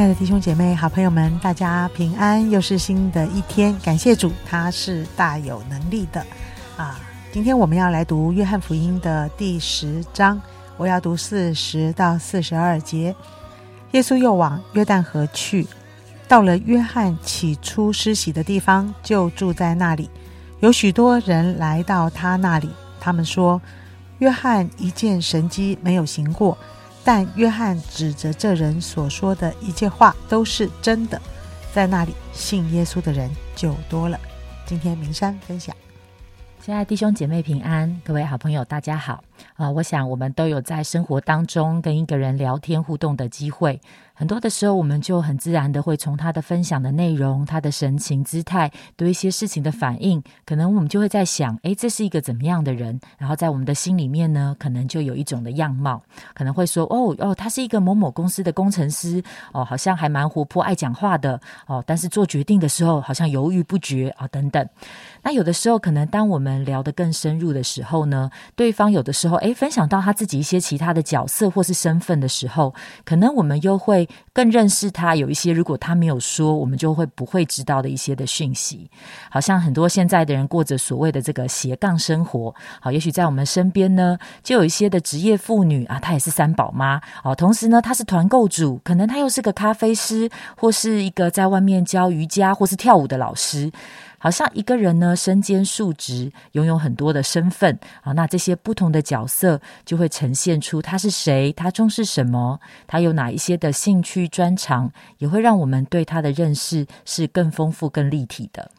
亲爱的弟兄姐妹、好朋友们，大家平安！又是新的一天，感谢主，他是大有能力的啊！今天我们要来读约翰福音的第十章，我要读四十到四十二节。耶稣又往约旦河去，到了约翰起初施洗的地方，就住在那里。有许多人来到他那里，他们说：“约翰一件神迹没有行过。”但约翰指着这人所说的一切话都是真的，在那里信耶稣的人就多了。今天明山分享，亲爱弟兄姐妹平安，各位好朋友大家好啊！我想我们都有在生活当中跟一个人聊天互动的机会。很多的时候，我们就很自然的会从他的分享的内容、他的神情、姿态，对一些事情的反应，可能我们就会在想：诶，这是一个怎么样的人？然后在我们的心里面呢，可能就有一种的样貌，可能会说：哦哦，他是一个某某公司的工程师，哦，好像还蛮活泼、爱讲话的，哦，但是做决定的时候好像犹豫不决啊，等等。那有的时候，可能当我们聊得更深入的时候呢，对方有的时候，诶，分享到他自己一些其他的角色或是身份的时候，可能我们又会。更认识他，有一些如果他没有说，我们就会不会知道的一些的讯息。好像很多现在的人过着所谓的这个斜杠生活，好，也许在我们身边呢，就有一些的职业妇女啊，她也是三宝妈哦，同时呢，她是团购主，可能她又是个咖啡师，或是一个在外面教瑜伽或是跳舞的老师。好像一个人呢，身兼数职，拥有很多的身份啊。那这些不同的角色就会呈现出他是谁，他重视什么，他有哪一些的兴趣专长，也会让我们对他的认识是更丰富、更立体的。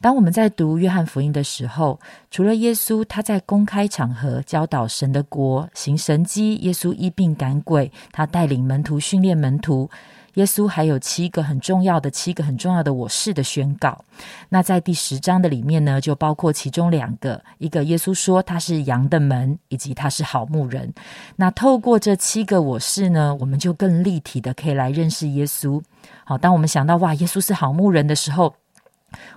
当我们在读约翰福音的时候，除了耶稣他在公开场合教导神的国、行神迹，耶稣医病赶鬼，他带领门徒训练门徒。耶稣还有七个很重要的七个很重要的我是的宣告。那在第十章的里面呢，就包括其中两个，一个耶稣说他是羊的门，以及他是好牧人。那透过这七个我是呢，我们就更立体的可以来认识耶稣。好，当我们想到哇，耶稣是好牧人的时候。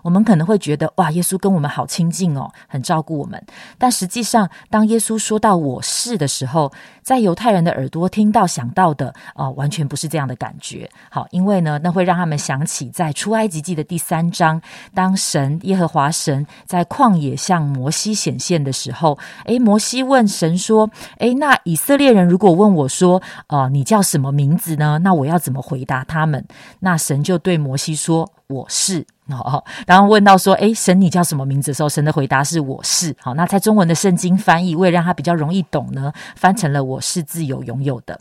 我们可能会觉得哇，耶稣跟我们好亲近哦，很照顾我们。但实际上，当耶稣说到“我是”的时候，在犹太人的耳朵听到、想到的哦，完全不是这样的感觉。好，因为呢，那会让他们想起在出埃及记的第三章，当神耶和华神在旷野向摩西显现的时候，诶，摩西问神说：“诶，那以色列人如果问我说，哦，你叫什么名字呢？那我要怎么回答他们？”那神就对摩西说：“我是。”哦，然后问到说：“哎，神你叫什么名字？”的时候，神的回答是“我是”。好，那在中文的圣经翻译，为了让他比较容易懂呢，翻成了“我我是自由拥有的”。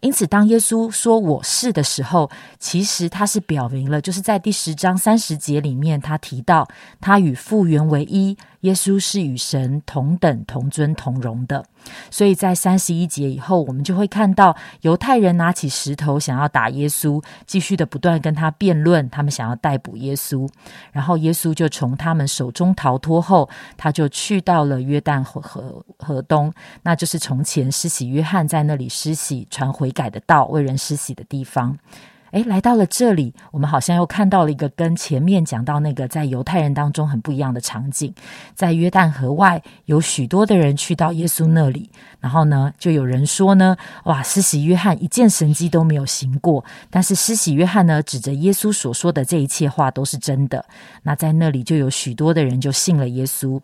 因此，当耶稣说“我是”的时候，其实他是表明了，就是在第十章三十节里面，他提到他与复原为一。耶稣是与神同等、同尊、同荣的，所以在三十一节以后，我们就会看到犹太人拿起石头想要打耶稣，继续的不断跟他辩论，他们想要逮捕耶稣。然后耶稣就从他们手中逃脱后，他就去到了约旦河河河东，那就是从前施洗约翰在那里施洗、传悔改的道、为人施洗的地方。诶，来到了这里，我们好像又看到了一个跟前面讲到那个在犹太人当中很不一样的场景。在约旦河外，有许多的人去到耶稣那里，然后呢，就有人说呢，哇，施洗约翰一件神迹都没有行过，但是施洗约翰呢，指着耶稣所说的这一切话都是真的。那在那里就有许多的人就信了耶稣。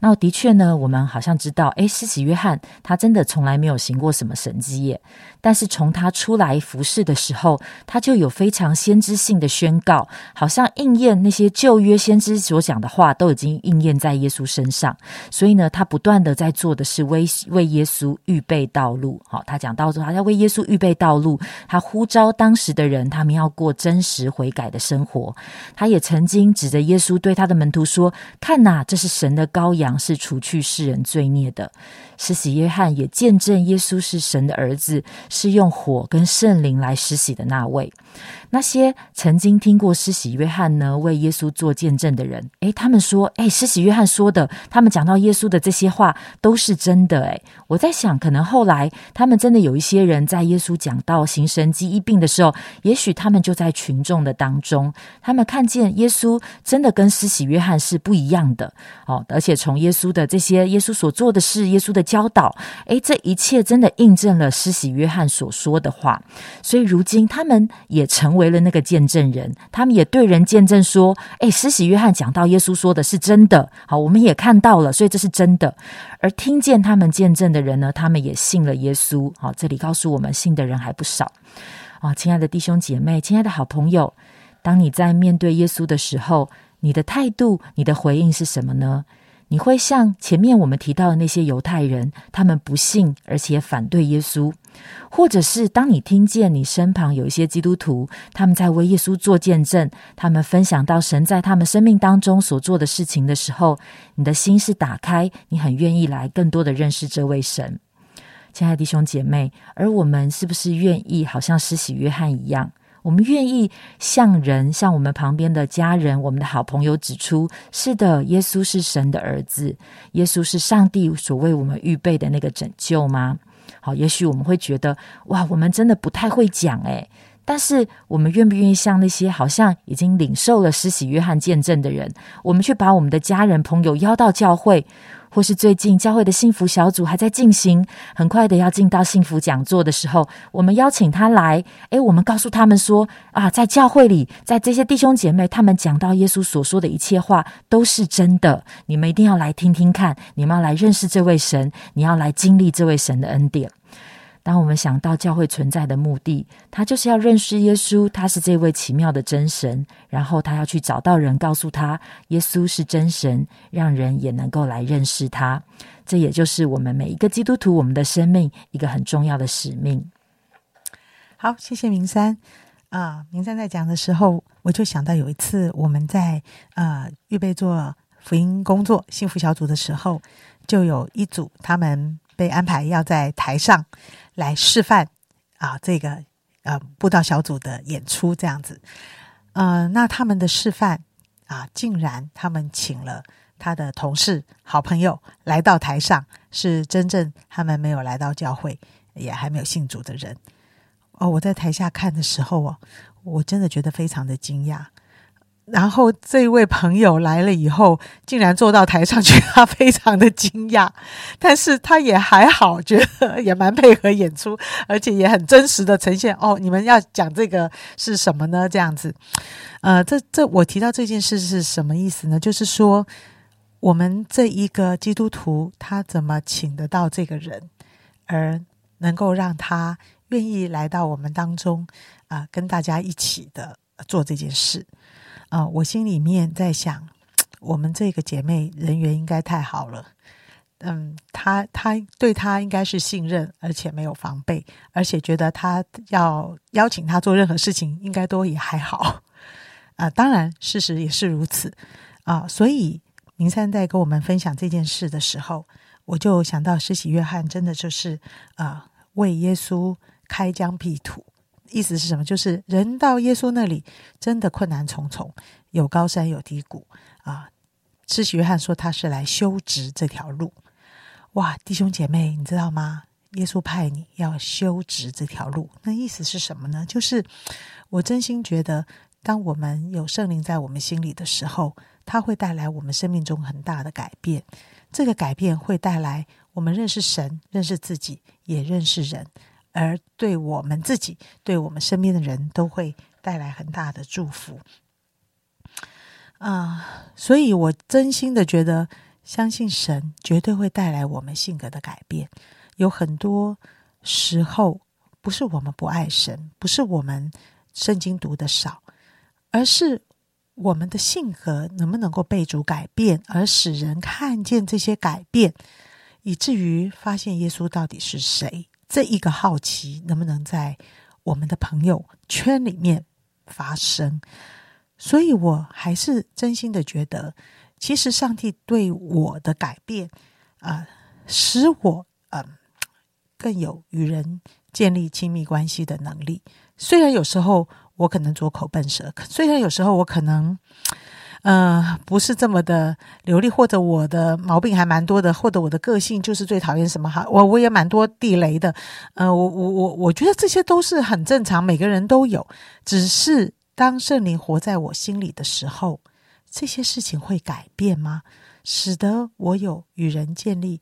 那的确呢，我们好像知道，诶，施洗约翰他真的从来没有行过什么神迹耶。但是从他出来服侍的时候，他就有非常先知性的宣告，好像应验那些旧约先知所讲的话，都已经应验在耶稣身上。所以呢，他不断的在做的是为为耶稣预备道路。好，他讲到说，他要为耶稣预备道路，他呼召当时的人，他们要过真实悔改的生活。他也曾经指着耶稣对他的门徒说：“看呐，这是神的羔羊，是除去世人罪孽的。”施洗约翰也见证耶稣是神的儿子。是用火跟圣灵来施洗的那位。那些曾经听过施洗约翰呢为耶稣做见证的人，诶，他们说，诶，施洗约翰说的，他们讲到耶稣的这些话都是真的。诶，我在想，可能后来他们真的有一些人在耶稣讲到行神迹医病的时候，也许他们就在群众的当中，他们看见耶稣真的跟施洗约翰是不一样的哦，而而且从耶稣的这些耶稣所做的事、耶稣的教导，诶，这一切真的印证了施洗约翰所说的话。所以如今他们也成为了那个见证人，他们也对人见证说：“诶，施洗约翰讲到耶稣说的是真的。”好，我们也看到了，所以这是真的。而听见他们见证的人呢，他们也信了耶稣。好，这里告诉我们，信的人还不少。啊，亲爱的弟兄姐妹，亲爱的好朋友，当你在面对耶稣的时候，你的态度、你的回应是什么呢？你会像前面我们提到的那些犹太人，他们不信而且反对耶稣，或者是当你听见你身旁有一些基督徒，他们在为耶稣做见证，他们分享到神在他们生命当中所做的事情的时候，你的心是打开，你很愿意来更多的认识这位神。亲爱的弟兄姐妹，而我们是不是愿意，好像施洗约翰一样，我们愿意向人、向我们旁边的家人、我们的好朋友指出：是的，耶稣是神的儿子，耶稣是上帝所为我们预备的那个拯救吗？好，也许我们会觉得，哇，我们真的不太会讲，诶。但是我们愿不愿意向那些好像已经领受了施洗约翰见证的人，我们去把我们的家人、朋友邀到教会？或是最近教会的幸福小组还在进行，很快的要进到幸福讲座的时候，我们邀请他来。诶，我们告诉他们说啊，在教会里，在这些弟兄姐妹，他们讲到耶稣所说的一切话都是真的，你们一定要来听听看，你们要来认识这位神，你要来经历这位神的恩典。当我们想到教会存在的目的，他就是要认识耶稣，他是这位奇妙的真神，然后他要去找到人，告诉他耶稣是真神，让人也能够来认识他。这也就是我们每一个基督徒，我们的生命一个很重要的使命。好，谢谢明山啊，明山在讲的时候，我就想到有一次我们在呃预备做福音工作幸福小组的时候，就有一组他们被安排要在台上。来示范啊，这个呃，布道小组的演出这样子，呃，那他们的示范啊，竟然他们请了他的同事、好朋友来到台上，是真正他们没有来到教会，也还没有信主的人。哦，我在台下看的时候哦，我真的觉得非常的惊讶。然后这位朋友来了以后，竟然坐到台上去，他非常的惊讶，但是他也还好，觉得也蛮配合演出，而且也很真实的呈现。哦，你们要讲这个是什么呢？这样子，呃，这这我提到这件事是什么意思呢？就是说，我们这一个基督徒，他怎么请得到这个人，而能够让他愿意来到我们当中啊，跟大家一起的做这件事。啊，我心里面在想，我们这个姐妹人缘应该太好了。嗯，她她对她应该是信任，而且没有防备，而且觉得她要邀请她做任何事情，应该都也还好。啊，当然事实也是如此啊。所以明山在跟我们分享这件事的时候，我就想到施洗约翰真的就是啊，为耶稣开疆辟土。意思是什么？就是人到耶稣那里，真的困难重重，有高山有低谷啊。施洗约翰说他是来修直这条路。哇，弟兄姐妹，你知道吗？耶稣派你要修直这条路，那意思是什么呢？就是我真心觉得，当我们有圣灵在我们心里的时候，他会带来我们生命中很大的改变。这个改变会带来我们认识神、认识自己，也认识人。而对我们自己，对我们身边的人都会带来很大的祝福啊！所以我真心的觉得，相信神绝对会带来我们性格的改变。有很多时候，不是我们不爱神，不是我们圣经读的少，而是我们的性格能不能够被主改变，而使人看见这些改变，以至于发现耶稣到底是谁。这一个好奇能不能在我们的朋友圈里面发生？所以我还是真心的觉得，其实上帝对我的改变啊，使我嗯更有与人建立亲密关系的能力。虽然有时候我可能拙口笨舌，虽然有时候我可能。不是这么的流利，或者我的毛病还蛮多的，或者我的个性就是最讨厌什么哈，我我也蛮多地雷的。呃，我我我我觉得这些都是很正常，每个人都有。只是当圣灵活在我心里的时候，这些事情会改变吗？使得我有与人建立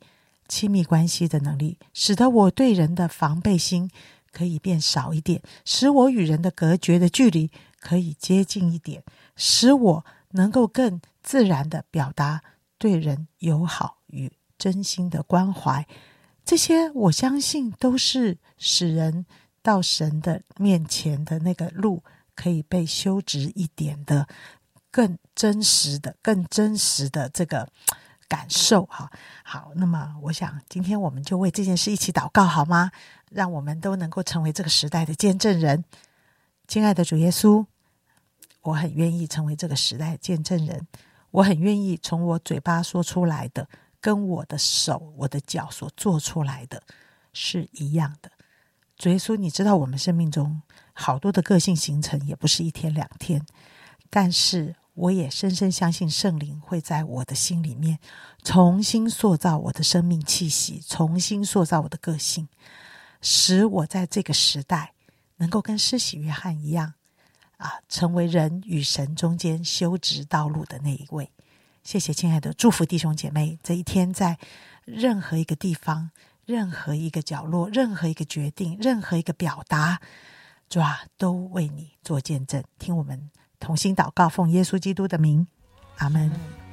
亲密关系的能力，使得我对人的防备心可以变少一点，使我与人的隔绝的距离可以接近一点，使我能够更自然的表达对人友好与真心的关怀。这些我相信都是使人到神的面前的那个路可以被修直一点的。更真实的、更真实的这个感受，哈，好。那么，我想今天我们就为这件事一起祷告，好吗？让我们都能够成为这个时代的见证人。亲爱的主耶稣，我很愿意成为这个时代见证人。我很愿意从我嘴巴说出来的，跟我的手、我的脚所做出来的是一样的。主耶稣，你知道我们生命中好多的个性形成也不是一天两天，但是。我也深深相信圣灵会在我的心里面重新塑造我的生命气息，重新塑造我的个性，使我在这个时代能够跟施洗约翰一样，啊，成为人与神中间修直道路的那一位。谢谢，亲爱的，祝福弟兄姐妹，这一天在任何一个地方、任何一个角落、任何一个决定、任何一个表达，主啊，都为你做见证。听我们。同心祷告，奉耶稣基督的名，阿门。